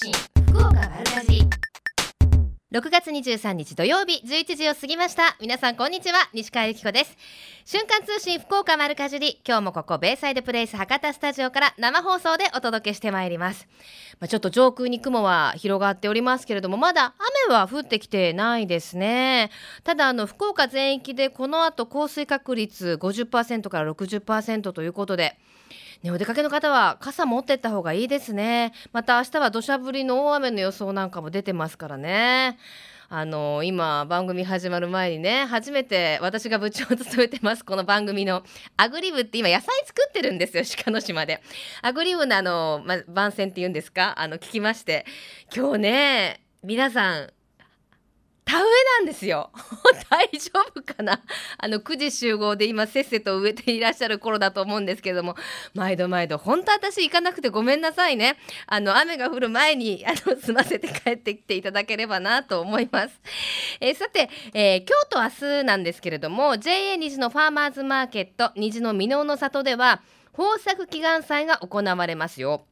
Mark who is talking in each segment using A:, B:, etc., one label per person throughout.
A: 信福岡丸かじり。6月23日土曜日11時を過ぎました。皆さんこんにちは。西川由紀子です。瞬間通信福岡丸かじり。今日もここベイサイドプレイス博多スタジオから生放送でお届けしてまいります。まあ、ちょっと上空に雲は広がっておりますけれどもまだ雨は降ってきてないですね。ただあの福岡全域でこの後降水確率50%から60%ということでね、お出かけの方は傘持ってった方がいいですね。また明日は土砂降りの大雨の予想なんかも出てますからね。あの今番組始まる前にね初めて私が部長を務めてますこの番組のアグリブって今野菜作ってるんですよ鹿の島で。アグリブのあの、ま、番宣っていうんですか？あの聞きまして。今日ね皆さん田植えなんですよ。大丈夫かな？あの9時集合で今せっせと植えていらっしゃる頃だと思うんですけども。毎度毎度本当私行かなくてごめんなさいね。あの雨が降る前にあの済ませて帰ってきていただければなと思います、えー、さて、えー、今日と明日なんですけれども JA 虹のファーマーズマーケット虹の箕面の里では豊作祈願祭が行われますよ。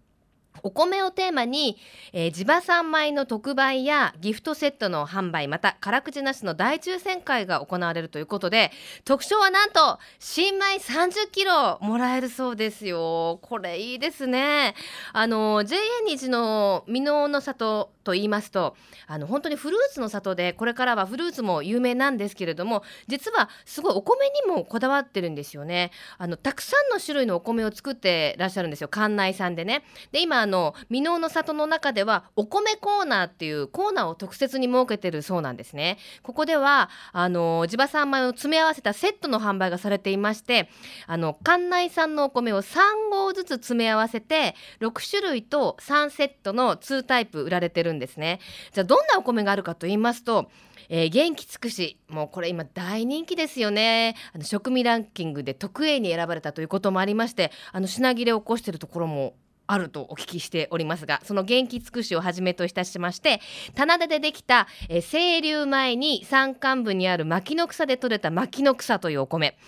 A: お米をテーマに、えー、地場産米の特売やギフトセットの販売また辛口なしの大抽選会が行われるということで特徴はなんと新米30キロもらえるそうですよ。これいいですね。あの JA 虹の箕面の里と言いますとあの本当にフルーツの里でこれからはフルーツも有名なんですけれども実はすごいお米にもこだわってるんですよね。あのたくさんの種類のお米を作ってらっしゃるんですよ。館内さんでね。で今の箕面の里の中ではお米コーナーっていうコーナーを特設に設けてるそうなんですね。ここではあの地場産米を詰め合わせたセットの販売がされていましてあの館内産のお米を3合ずつ詰め合わせて6種類と3セットの2タイプ売られてるんですね。じゃあどんなお米があるかと言いますとえー、元気尽くしもうこれ今大人気ですよね。あの食味ランキングで特 A に選ばれたということもありましてあの品切れを起こしているところもあるとお聞きしておりますがその元気尽くしをはじめといたしまして棚田でできた、えー、清流前に山間部にある牧の草で採れた牧の草というお米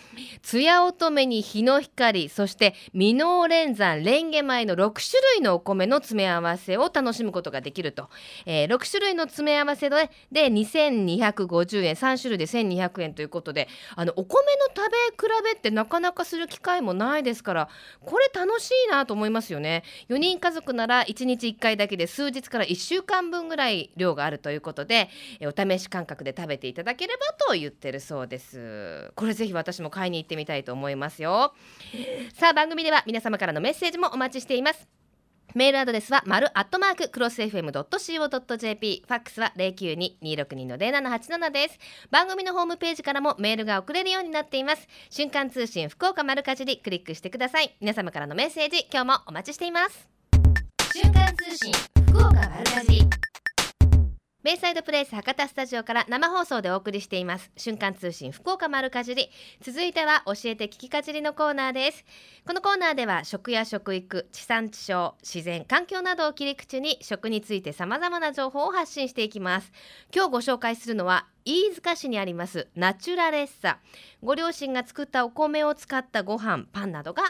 A: 艶乙女に日の光そして箕面連山レンゲ米の6種類のお米の詰め合わせを楽しむことができると、えー、6種類の詰め合わせでで2250円3種類で1200円ということであのお米の食べ比べってなかなかする機会もないですからこれ楽しいなと思いますよね。4人家族なら1日1回だけで数日から1週間分ぐらい量があるということでお試し感覚で食べていただければと言ってるそうです。これぜひ私も買いに行ってみたいと思いますよ。さあ番組では皆様からのメッセージもお待ちしています。メールアドレスは丸アットマーククロス FM.co.jp ファックスは092-262の0787です。番組のホームページからもメールが送れるようになっています。瞬間通信福岡丸かじりクリックしてください。皆様からのメッセージ今日もお待ちしています。瞬間通信福岡丸かじり。ベイサイドプレイス博多スタジオから生放送でお送りしています。瞬間通信福岡丸かじり。続いては教えて聞きかじりのコーナーです。このコーナーでは食や食育地産地消自然環境などを切り口に食について様々な情報を発信していきます。今日ご紹介するのは飯塚市にありますナチュラレッサ。ご両親が作ったお米を使ったご飯パンなどが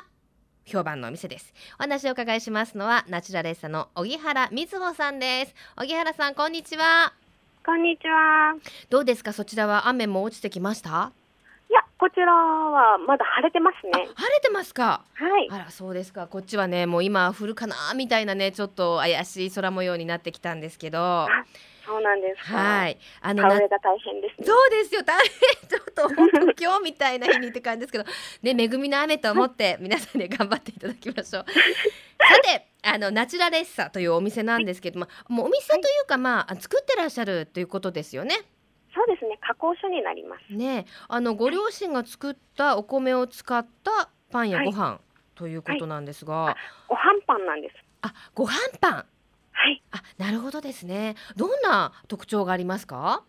A: 評判のお店です。お話を伺いしますのはナチュラレッサの小木原瑞穂さんです。小木原さんこんにちは。
B: こんにちは。
A: どうですか？そちらは雨も落ちてきました？
B: いやこちらはまだ晴れてますね。
A: 晴れてますか？
B: はい。
A: あらそうですか。こっちはねもう今降るかなみたいなねちょっと怪しい空模様になってきたんですけど
B: そうなんです
A: はい。
B: あの、田植えが大変です、ね、
A: そうですよ。大変。ちょっと本当今日みたいな日にって感じですけど、ね、恵みの雨と思って皆さんで頑張っていただきましょう。さて、あのナチュラレッサというお店なんですけども、もうお店というか、はい、まあ作ってらっしゃるということですよね。
B: そうですね。加工所になります。
A: ね、あのご両親が作ったお米を使ったパンやご飯、はい、ということなんですが、はい、
B: ご飯パンなんです。
A: あ、ご飯パン。
B: はい。
A: あ、なるほどですね。どんな特徴がありますか？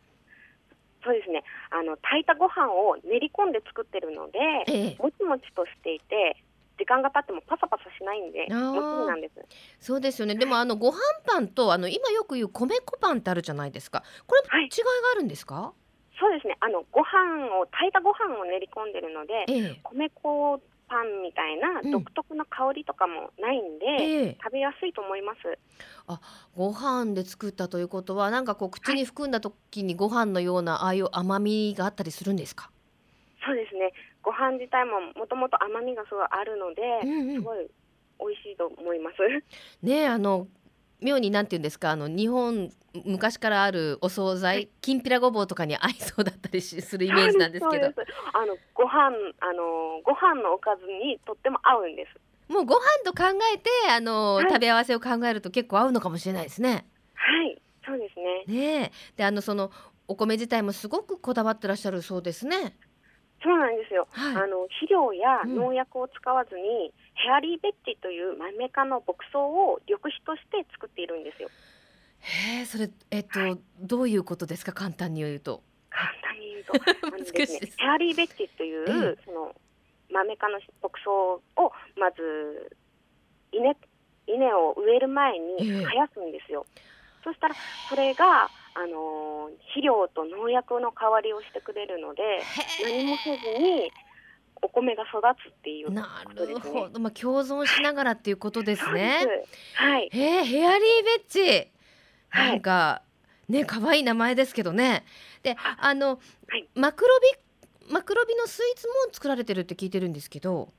B: そうですね。あの炊いたご飯を練り込んで作ってるので、ええ、もちもちとしていて。時間が経ってもパサパサしないんで、もちなんです。
A: そうですよね。でもあのご飯パンとあの今よく言う米粉パンってあるじゃないですか。これ違いがあるんですか？はい、
B: そうですね。あのご飯を炊いたご飯を練り込んでるので、ええ、米粉パンみたいな独特な香りとかもないんで、うんえー、食べやすいと思います。
A: あ、ご飯で作ったということは、なんかこう口に含んだ時にご飯のような、ああいう甘みがあったりするんですか？
B: そうですね。ご飯自体ももともと甘みがすごいあるので、うんうん、すごい美味しいと思います。
A: ねあの妙になんて言うんですかあの日本昔からあるお惣菜きんぴらごぼうとかに合いそうだったりするイメージなんですけど。
B: あのご飯あのご飯のおかずにとっても合うんです。
A: もうご飯と考えてあの、はい、食べ合わせを考えると結構合うのかもしれないですね。
B: はいそうです
A: ね。ねであのそのお米自体もすごくこだわってらっしゃるそうですね。
B: そうなんですよ、はい、あの肥料や農薬を使わずに、うん、ヘアリーベッジというマメ科の牧草を緑肥として作っているんですよ。
A: へえ、それえっと、はい、どういうことですか？簡単に言うと。
B: 簡単に言うと、あのですね、ヘアリーベッジという、そのマメ科の牧草をまず稲稲を植える前に生やすんですよ。そしたらそれがあの肥料と農薬の代わりをしてくれるので何もせずにお米が育つっていうことですね。なるほど、
A: まあ共存しながらっていうことですね。
B: はい。
A: へヘアリーベッジ。なんか、はい、ね可愛い名前ですけどね。で、あの、はい、マクロビマクロビのスイーツも作られてるって聞いてるんですけど。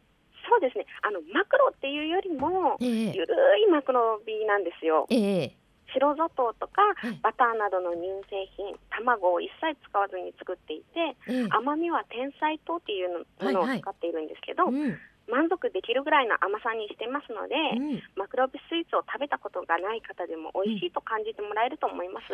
B: そうですね。あのマクロっていうよりも、えー、ゆるいマクロビなんですよ。ええー白砂糖とかバターなどの乳製品、卵を一切使わずに作っていて、甘みは天才糖っていうものを使っているんですけど、満足できるぐらいの甘さにしてますので、うん、マクロビスイーツを食べたことがない方でも美味しいと感じてもらえると思います。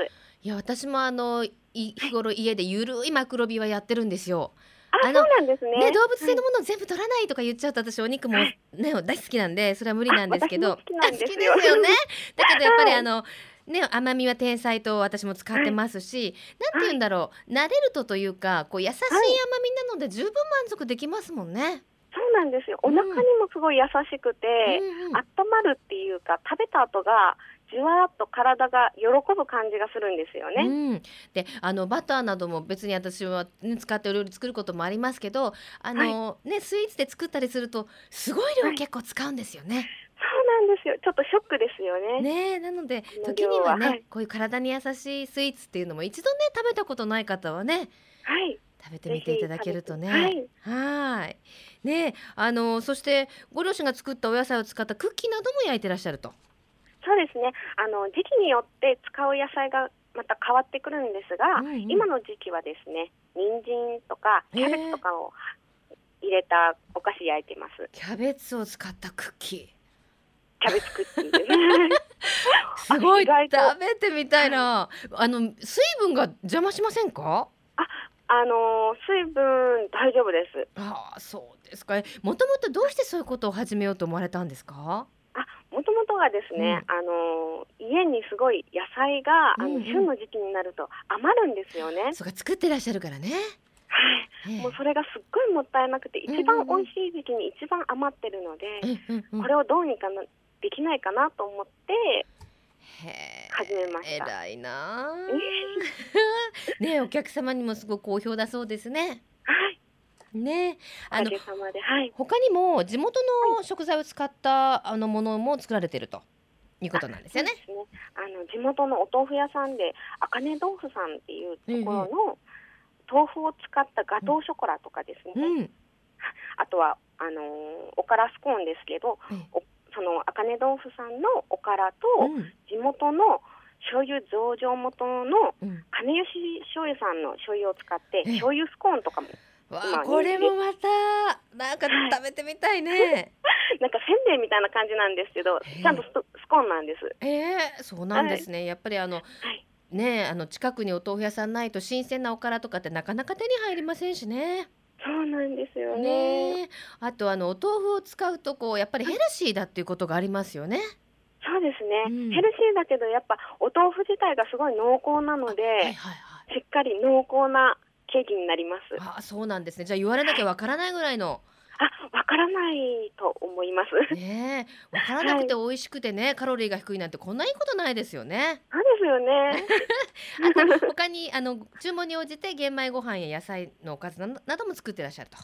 A: いや私もあの日頃家でゆるいマクロビはやってるんですよ。
B: あのそうなんですね、ね、
A: 動物性のものを全部取らないとか言っちゃうと私お肉もね、はい、大好きなんでそれは無理なんですけど。
B: 好きです
A: よ。ね。だけどやっぱりあの、ね、甘みは天才と私も使ってますし、なんて言うんだろう、慣れるとというか、こう優しい甘みなので十分満足できますもんね。
B: そうなんですよ。お腹にもすごい優しくて、うん、温まるっていうか、食べた後がじわっと体が喜ぶ感じがするんですよね。
A: うん、であのバターなども別に私は、ね、使ってお料理作ることもありますけどあの、はい、ね、スイーツで作ったりするとすごい量結構使うんですよね。はい
B: そうなんですよ。ちょっとショックですよね。
A: ねなので時にはね、はい、こういう体に優しいスイーツっていうのも一度ね食べたことない方はね、
B: はい、
A: 食べてみていただけるとね。はい。ねあのそしてご両親が作ったお野菜を使ったクッキーなども焼いてらっしゃると。
B: そうですね。あの時期によって使う野菜がまた変わってくるんですが、うんうん、今の時期はですね、人参とかキャベツとかを入れたお菓子焼いてます。
A: キャベツを使ったクッキー。
B: キャベツクッキーです。
A: すごい食べてみたいな。あの水分が邪魔しませんか？
B: あ、あの水分大丈夫です。
A: あそうですか。もともとどうしてそういうことを始めようと思われたんですか？
B: ともとはですね、うん、あの家にすごい野菜が、あの旬の時期になると余るんですよね。
A: そうか作ってらっしゃるからね。
B: はい、もうそれがすっごいもったいなくて、一番美味しい時期に一番余ってるので、これをどうにかなできないかなと思って始めました。
A: 偉いな。ねお客様にもすごく好評だそうですね。
B: はい。
A: ね、
B: あの、はい、
A: 他にも地元の食材を使ったあのものも作られてると。いうことなんですよね。
B: ね。あの地元のお豆腐屋さんで、あかね豆腐さんっていうところの豆腐を使ったガトーショコラとかですね。うん、あとはあのおからスコーンですけど、うん、そのあかね豆腐さんのおからと、地元の醤油増上元の金吉醤油さんの醤油を使って醤油スコーンとかも
A: わあこれもまたなんか食べてみたいね、
B: なんかせんべいみたいな感じなんですけどちゃんとスコーンなんです。
A: えー、そうなんですね、はい、やっぱりあの、はい、ねあの近くにお豆腐屋さんないと新鮮なおからとかってなかなか手に入りませんしね。
B: そうなんですよね。
A: ねあとあのお豆腐を使うとこうやっぱりヘルシーだっていうことがありますよね。
B: そうですね、うん、ヘルシーだけどやっぱお豆腐自体がすごい濃厚なので、はいはいはい、しっかり濃厚なケーキになります。
A: あそうなんですね。じゃあ言われなきゃわからないぐらいの。
B: あ、わからないと思います。
A: ねわからなくて美味しくてね、はい、カロリーが低いなんてこんないいことないですよね。
B: そうですよね。
A: あと他にあの注文に応じて玄米ご飯や野菜のおかずなども作ってらっしゃると。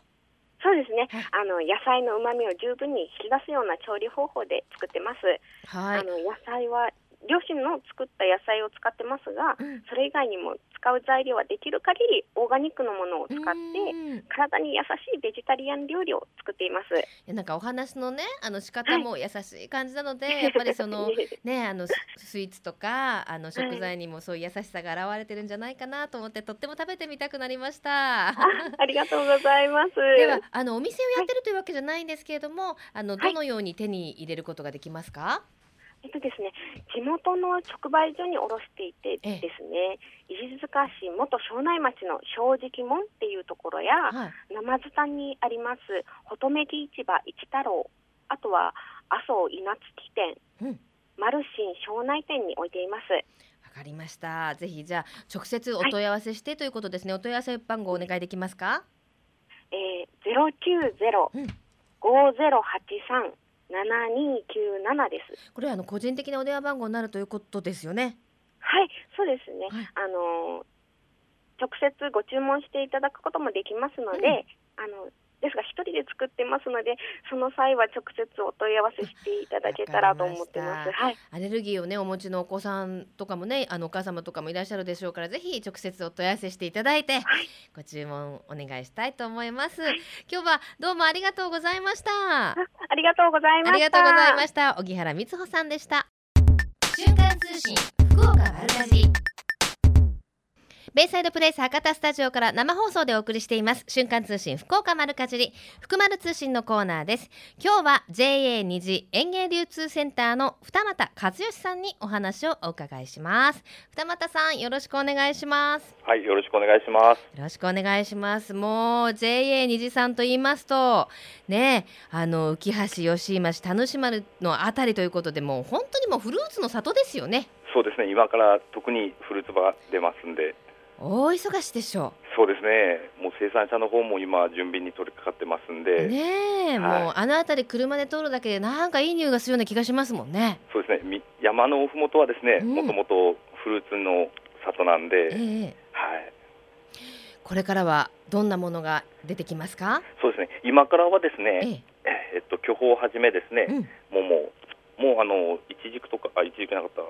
B: そうですね、あの野菜の旨味を十分に引き出すような調理方法で作ってます。はい、あの野菜は両親の作った野菜を使ってますが、うん、それ以外にも使う材料はできる限りオーガニックのものを使って体に優しいベジタリアン料理を作っています。
A: なんかお話のねあの仕方も優しい感じなので、はい、やっぱりその ねあのスイーツとかあの食材にもそういう優しさが現れてるんじゃないかなと思ってとっても食べてみたくなりました。
B: あありがとうございます。
A: ではあのお店をやってるというわけじゃないんですけれども、はい、あのどのように手に入れることができますか、
B: えっとですね、地元の直売所に卸していてですね、石塚市元庄内町の正直門っていうところや、はい、生津田にあります乙女木市場一太郎、あとは麻生稲月店、うん、マルシン庄内店に置いています。
A: わかりました。ぜひじゃあ直接お問い合わせしてということですね。はい、お問い合わせ番号お願いできますか？
B: えー、ゼロ九ゼロ五ゼロ八三7297です。
A: これはあの個人的なお電話番号になるということですよね。
B: はい、そうですね。はい、あの直接ご注文していただくこともできますので、うん、あのですが一人で作ってますのでその際は直接お問い合わせしていただけたらと思ってます。はい。
A: アレルギーをねお持ちのお子さんとかもねあのお母様とかもいらっしゃるでしょうからぜひ直接お問い合わせしていただいて、はい、ご注文お願いしたいと思います、はい、今日はどうもありがとうございました。あ
B: りがとうございました。あ
A: りがとうございました。荻原光穂さんでした。瞬間通信福岡丸かじりベイサイドプレイス博多スタジオから生放送でお送りしています。瞬間通信福岡丸かじり福丸通信のコーナーです。今日は JA 虹園芸流通センターの二俣和義さんにお話をお伺いします。二俣さんよろしくお願いします。
C: はいよろしくお願いします。
A: よろしくお願いします。もう JA 虹さんと言いますとねあの浮橋吉井町田主丸のあたりということでもう本当にもうフルーツの里ですよね。
C: そうですね。今から特にフルーツが出ますんで
A: 大忙しでしょ
C: う。そうですね。もう生産者の方も今準備に取り掛かってますんで。
A: ねえ、はい、もうあの辺り車で通るだけでなんかいい匂いがするような気がしますもんね。
C: そうですね。山のふもとはですね、もともとフルーツの里なんで、えー、はい。
A: これからはどんなものが出てきますか？
C: そうですね。今からはですね、えー、えっと巨峰をはじめですね、うん、桃、もうあのいちじくとかあいちじくなかった。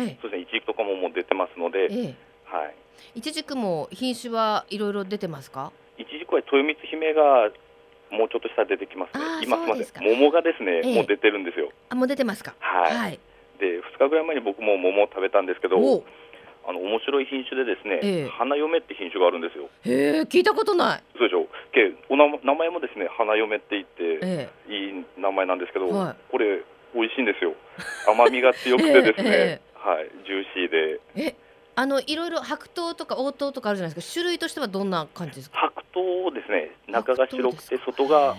C: えそうですね。いちじくとかももう出てますので、えー、はい。
A: いちじくも品種はいろいろ出てますか？
C: いちじくは豊光姫がもうちょっとしたら出てきますね。今すみません桃がですね、ええ、もう出てるんですよ。
A: あもう出てますか？
C: はい、はい、で2日ぐらい前に僕も桃を食べたんですけどあの面白い品種でですね、ええ、花嫁って品種があるんですよ。
A: へえ、聞いたことない。
C: そうでしょ？う。け、おな名前もですね、花嫁って言って、ええ、いい名前なんですけど、はい、これ美味しいんですよ。甘みが強くてですね、はい、ジューシーで。
A: え、あのいろいろ白桃とか黄桃とかあるじゃないですか。種類としてはどんな感じですか？
C: 白桃ですね。中が白くて外が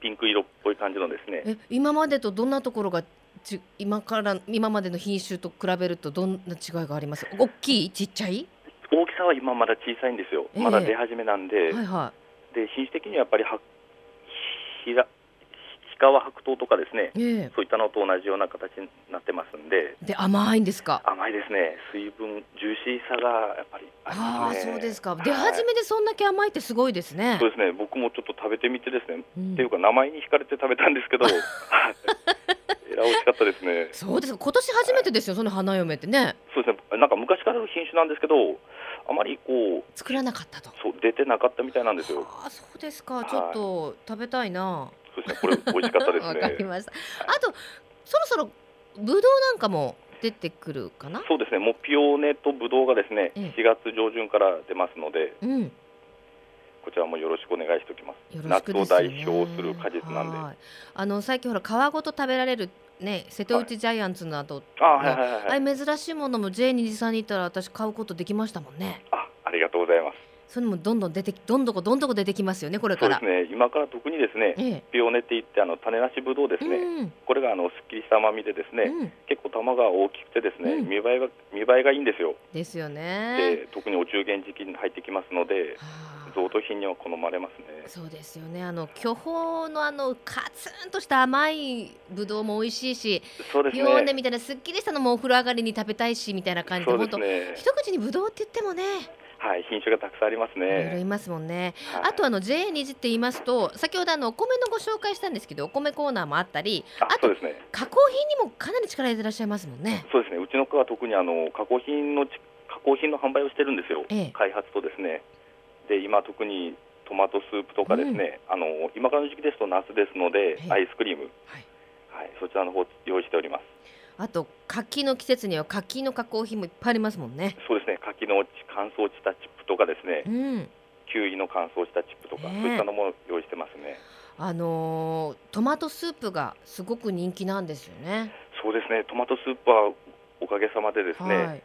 C: ピンク色っぽい感じのですね。
A: え今までとどんなところがち今から今までの品種と比べるとどんな違いがあります？大きい？ちっちゃい？
C: 大きさは今まだ小さいんですよ、まだ出始めなんで、はいはい、で品種的にはやっぱりはひら川白桃とかですね、えー、そういったのと同じような形になってますんで。
A: で甘いんですか？
C: 甘いですね。水分ジューシーさがやっぱりありま
A: すね。あそうですか。出始めでそんだけ甘いってすごいですね、
C: そうですね。僕もちょっと食べてみてですね、うん、っていうか名前に惹かれて食べたんですけど。えら美味しかったですね。
A: そうです今年初めてですよ、その花嫁ってね。
C: そうですね。なんか昔からの品種なんですけどあまりこう
A: 作らなかったと。
C: そう出てなかったみたいなんですよ。
A: あそうですか。ちょっと食べたいな、
C: そうですね、これ美味しかったですね。
A: わかりました。あとそろそろブドウなんかも出てくるかな？
C: そうですね。もうピオーネとブドウがですね、ええ、4月上旬から出ますので、うん、こちらもよろしくお願いしておきます。夏を代表する果実なんで。
A: あの最近ほら皮ごと食べられるね、瀬戸内ジャイアンツの後、
C: はい、あ、はいはいはい、あ
A: れ珍しいものも J23 さんに行ったら私買うことできましたもんね。
C: あ、ありがとうございます。
A: それもどんどん出てどんどこどんどこ出てきますよねこれから。
C: そうですね。今から特にですね、ええ、ピオネって言ってあの種なしぶどうですね、うん、これがあのすっきりした甘みでですね、うん、結構玉が大きくてですね、うん、見栄えが見栄えがいいんですよ。
A: ですよね。
C: で特にお中元時期に入ってきますので贈答品には好まれますね。
A: そうですよね。あの巨峰のあのカツンとした甘いぶどうも美味しいし
C: そうですね。
A: ピオネみたいなすっきりしたのもお風呂上がりに食べたいしみたいな感じで、ね、本当一口にぶどうって言ってもね
C: はい、品種がたくさんありますね。
A: いろいろいますもんね。はい、あとあの JA 虹って言いますと、先ほどあのお米のご紹介したんですけど、お米コーナーもあったり、
C: あとですね、
A: 加工品にもかなり力入れてらっしゃいますもんね。
C: そうですね。うちの区は特にあの加工品の加工品の販売をしてるんですよ。ええ、開発とですね。で今特にトマトスープとかですね、うん、あの今からの時期ですと夏ですので、アイスクリーム、はい、はい、そちらの方用意しております。
A: あと柿の季節には柿の加工品もいっぱいありますもんね。
C: そうですね。柿の乾燥したチップとかですね。うん、キウイの乾燥したチップとか、そういったのも用意してますね。
A: あのー、トマトスープがすごく人気なんですよね。
C: そうですね。トマトスープはおかげさまでですね、はい、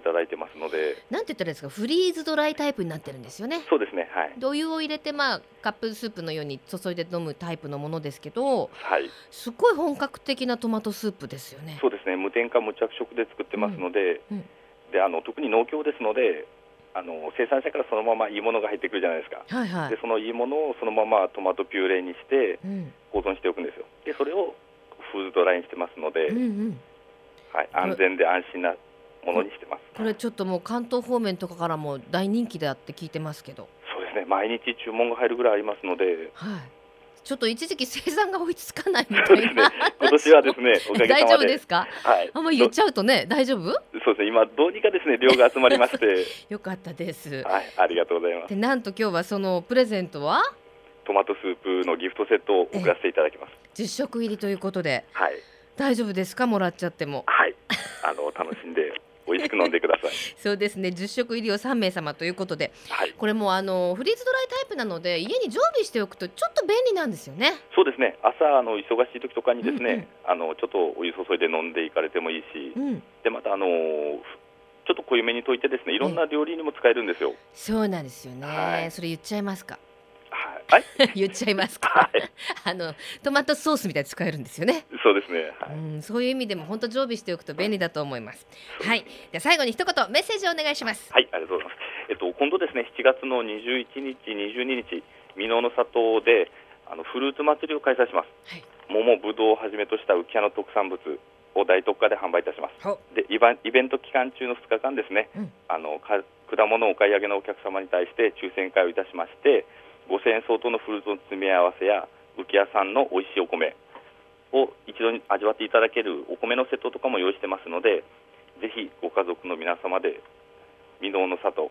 C: いただいてますので。
A: なんて言ったらですか、フリーズドライタイプになってるんですよね。
C: そうですね。はい。
A: お湯を入れて、まあ、カップスープのように注いで飲むタイプのものですけど。はい。すごい本格的なトマトスープですよね。
C: そうですね。無添加無着色で作ってますので。うんうん、で、あの、特に農協ですので。あの生産者からそのままいいものが入ってくるじゃないですか、はいはい、でそのいいものをそのままトマトピューレにして保存しておくんですよ、でそれをフーズドライにしてますので、うんうん、はい、安全で安心なものにしてます。
A: これちょっともう関東方面とかからも大人気だって聞いてますけど。
C: そうですね。毎日注文が入るぐらいありますので、
A: はい、ちょっと一時期生産が追いつかないみたいな、ね、
C: 今年はですね
A: 大丈夫ですか？はい。あんま言っちゃうとね大丈夫？そう
C: ですね。今どうにかですね量が集まりまして。
A: よかったです。
C: はい。ありがとうございます。
A: でなんと今日はそのプレゼントは？
C: トマトスープのギフトセットを送らせていただきます。
A: 10食入りということで。はい。大丈夫ですか？もらっちゃっても。
C: はい。あの楽しんで美味しく飲んでください。
A: そうですね。10食入りを3名様ということで、はい、これもあのフリーズドライタイプなので家に常備しておくとちょっと便利なんですよね。
C: そうですね。朝あの忙しい時とかにですね、うんうん、あのちょっとお湯注いで飲んでいかれてもいいし、うん、でまたあのちょっと濃いめに溶いてですねいろんな料理にも使えるんですよ、
A: そうなんですよね、はい、それ言っちゃいますか
C: はい、
A: 言っちゃいますか、はい、あのトマトソースみたいに使えるんですよね。
C: そうですね、
A: はい、うんそういう意味でも本当常備しておくと便利だと思います。はい。では最後に一言メッセージをお願いします。
C: はいありがとうございます。えっと今度ですね7月の21日22日箕面の里であのフルーツ祭りを開催します、はい、桃ぶどうをはじめとした浮屋の特産物を大特価で販売いたします。でイベント期間中の2日間ですね、うん、あの果物をお買い上げのお客様に対して抽選会をいたしまして5000円相当のフルーツの詰め合わせや浮屋さんの美味しいお米を一度に味わっていただけるお米のセットとかも用意してますのでぜひご家族の皆様で箕面の里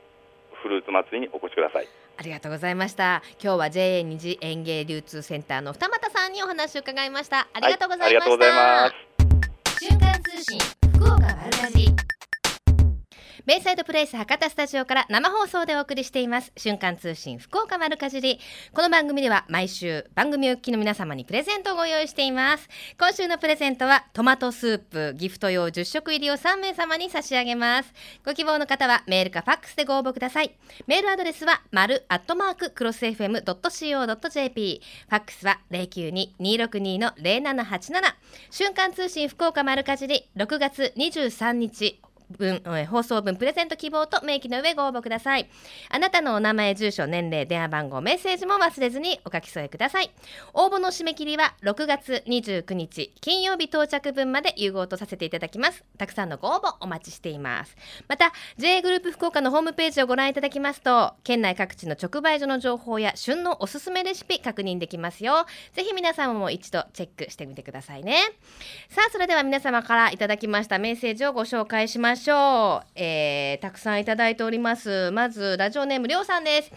C: フルーツ祭りにお越しください。
A: ありがとうございました。今日は JA 二次園芸流通センターの二俣さんにお話を伺いました。ありがとうございました、はい、瞬間通信福岡丸かじベイサイドプレイス博多スタジオから生放送でお送りしています。瞬間通信福岡丸かじり。この番組では毎週番組お聞きの皆様にプレゼントをご用意しています。今週のプレゼントはトマトスープギフト用10食入りを3名様に差し上げます。ご希望の方はメールかファックスでご応募ください。メールアドレスは丸アットマーククロス FM.co.jp ファックスは092-262の0787瞬間通信福岡丸かじり6月23日。分、放送分プレゼント希望と明記の上ご応募ください。あなたのお名前住所年齢電話番号メッセージも忘れずにお書き添えください。応募の締め切りは6月29日金曜日到着分まで融合とさせていただきます。たくさんのご応募お待ちしています。また J グループ福岡のホームページをご覧いただきますと県内各地の直売所の情報や旬のおすすめレシピ確認できますよ。ぜひ皆様も一度チェックしてみてくださいね。さあそれでは皆様からいただきましたメッセージをご紹介しまししょう、えー、たくさんいただいております。まずラジオネームりょうさんです。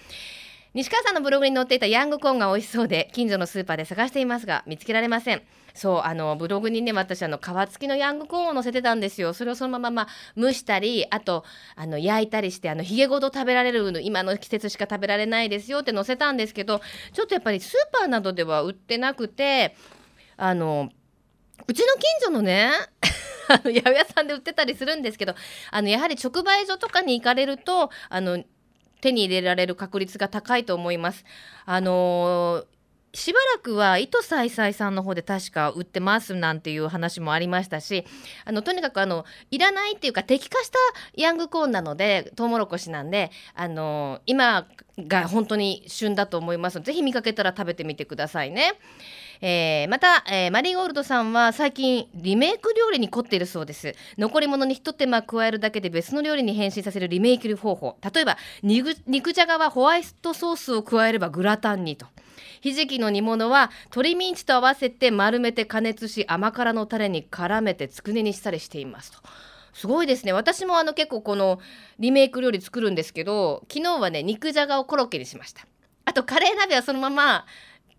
A: 西川さんのブログに載っていたヤングコーンが美味しそうで近所のスーパーで探していますが見つけられません。そうあのブログにね私あの皮付きのヤングコーンを載せてたんですよ。それをそのまま、ま蒸したりあとあの焼いたりしてあのひげごと食べられる今の季節しか食べられないですよって載せたんですけどちょっとやっぱりスーパーなどでは売ってなくてあのうちの近所のね あの八百屋さんで売ってたりするんですけどあのやはり直売所とかに行かれるとあの手に入れられる確率が高いと思います。あのーしばらくは糸さいさいさんの方で確か売ってますなんていう話もありましたしあのとにかくあのいらないっていうか適化したヤングコーンなのでトウモロコシなんであの今が本当に旬だと思いますのでぜひ見かけたら食べてみてくださいね。えー、また、えー、マリーゴールドさんは最近リメイク料理に凝っているそうです。残り物に一手間加えるだけで別の料理に変身させるリメイク方法。例えば肉じゃがはホワイトソースを加えればグラタンにと。ひじきの煮物は鶏ミンチと合わせて丸めて加熱し甘辛のタレに絡めてつくねにしたりしていますと。すごいですね私もあの結構このリメイク料理作るんですけど昨日はね肉じゃがをコロッケにしましたあとカレー鍋はそのまま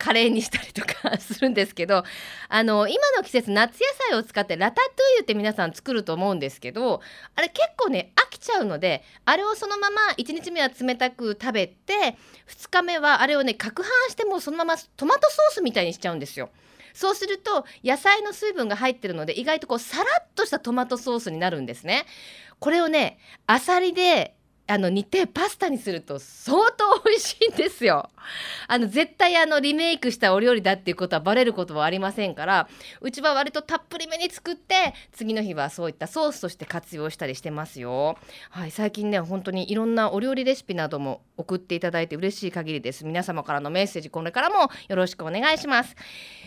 A: カレーにしたりとかするんですけどあの今の季節夏野菜を使ってラタトゥイユって皆さん作ると思うんですけどあれ結構ね飽きちゃうのであれをそのまま1日目は冷たく食べて2日目はあれをね攪拌してもうそのままトマトソースみたいにしちゃうんですよ。そうすると野菜の水分が入ってるので意外とこうサラッとしたトマトソースになるんですね。これをねあさりであの煮てパスタにすると相当美味しいんですよ。あの絶対あのリメイクしたお料理だっていうことはバレることはありませんからうちは割とたっぷりめに作って次の日はそういったソースとして活用したりしてますよ。はい最近ね本当にいろんなお料理レシピなども送っていただいて嬉しい限りです。皆様からのメッセージこれからもよろしくお願いします。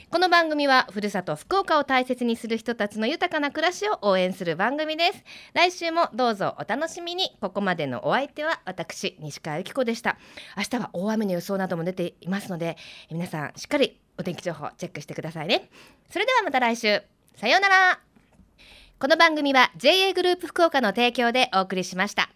A: この番組はふるさと福岡を大切にする人たちの豊かな暮らしを応援する番組です来週もどうぞお楽しみにここまでのお相手は私西川由紀子でした。明日は大雨の予想なども出ていますので皆さんしっかりお天気情報チェックしてくださいね。それではまた来週。さようなら。この番組は JA グループ福岡の提供でお送りしました。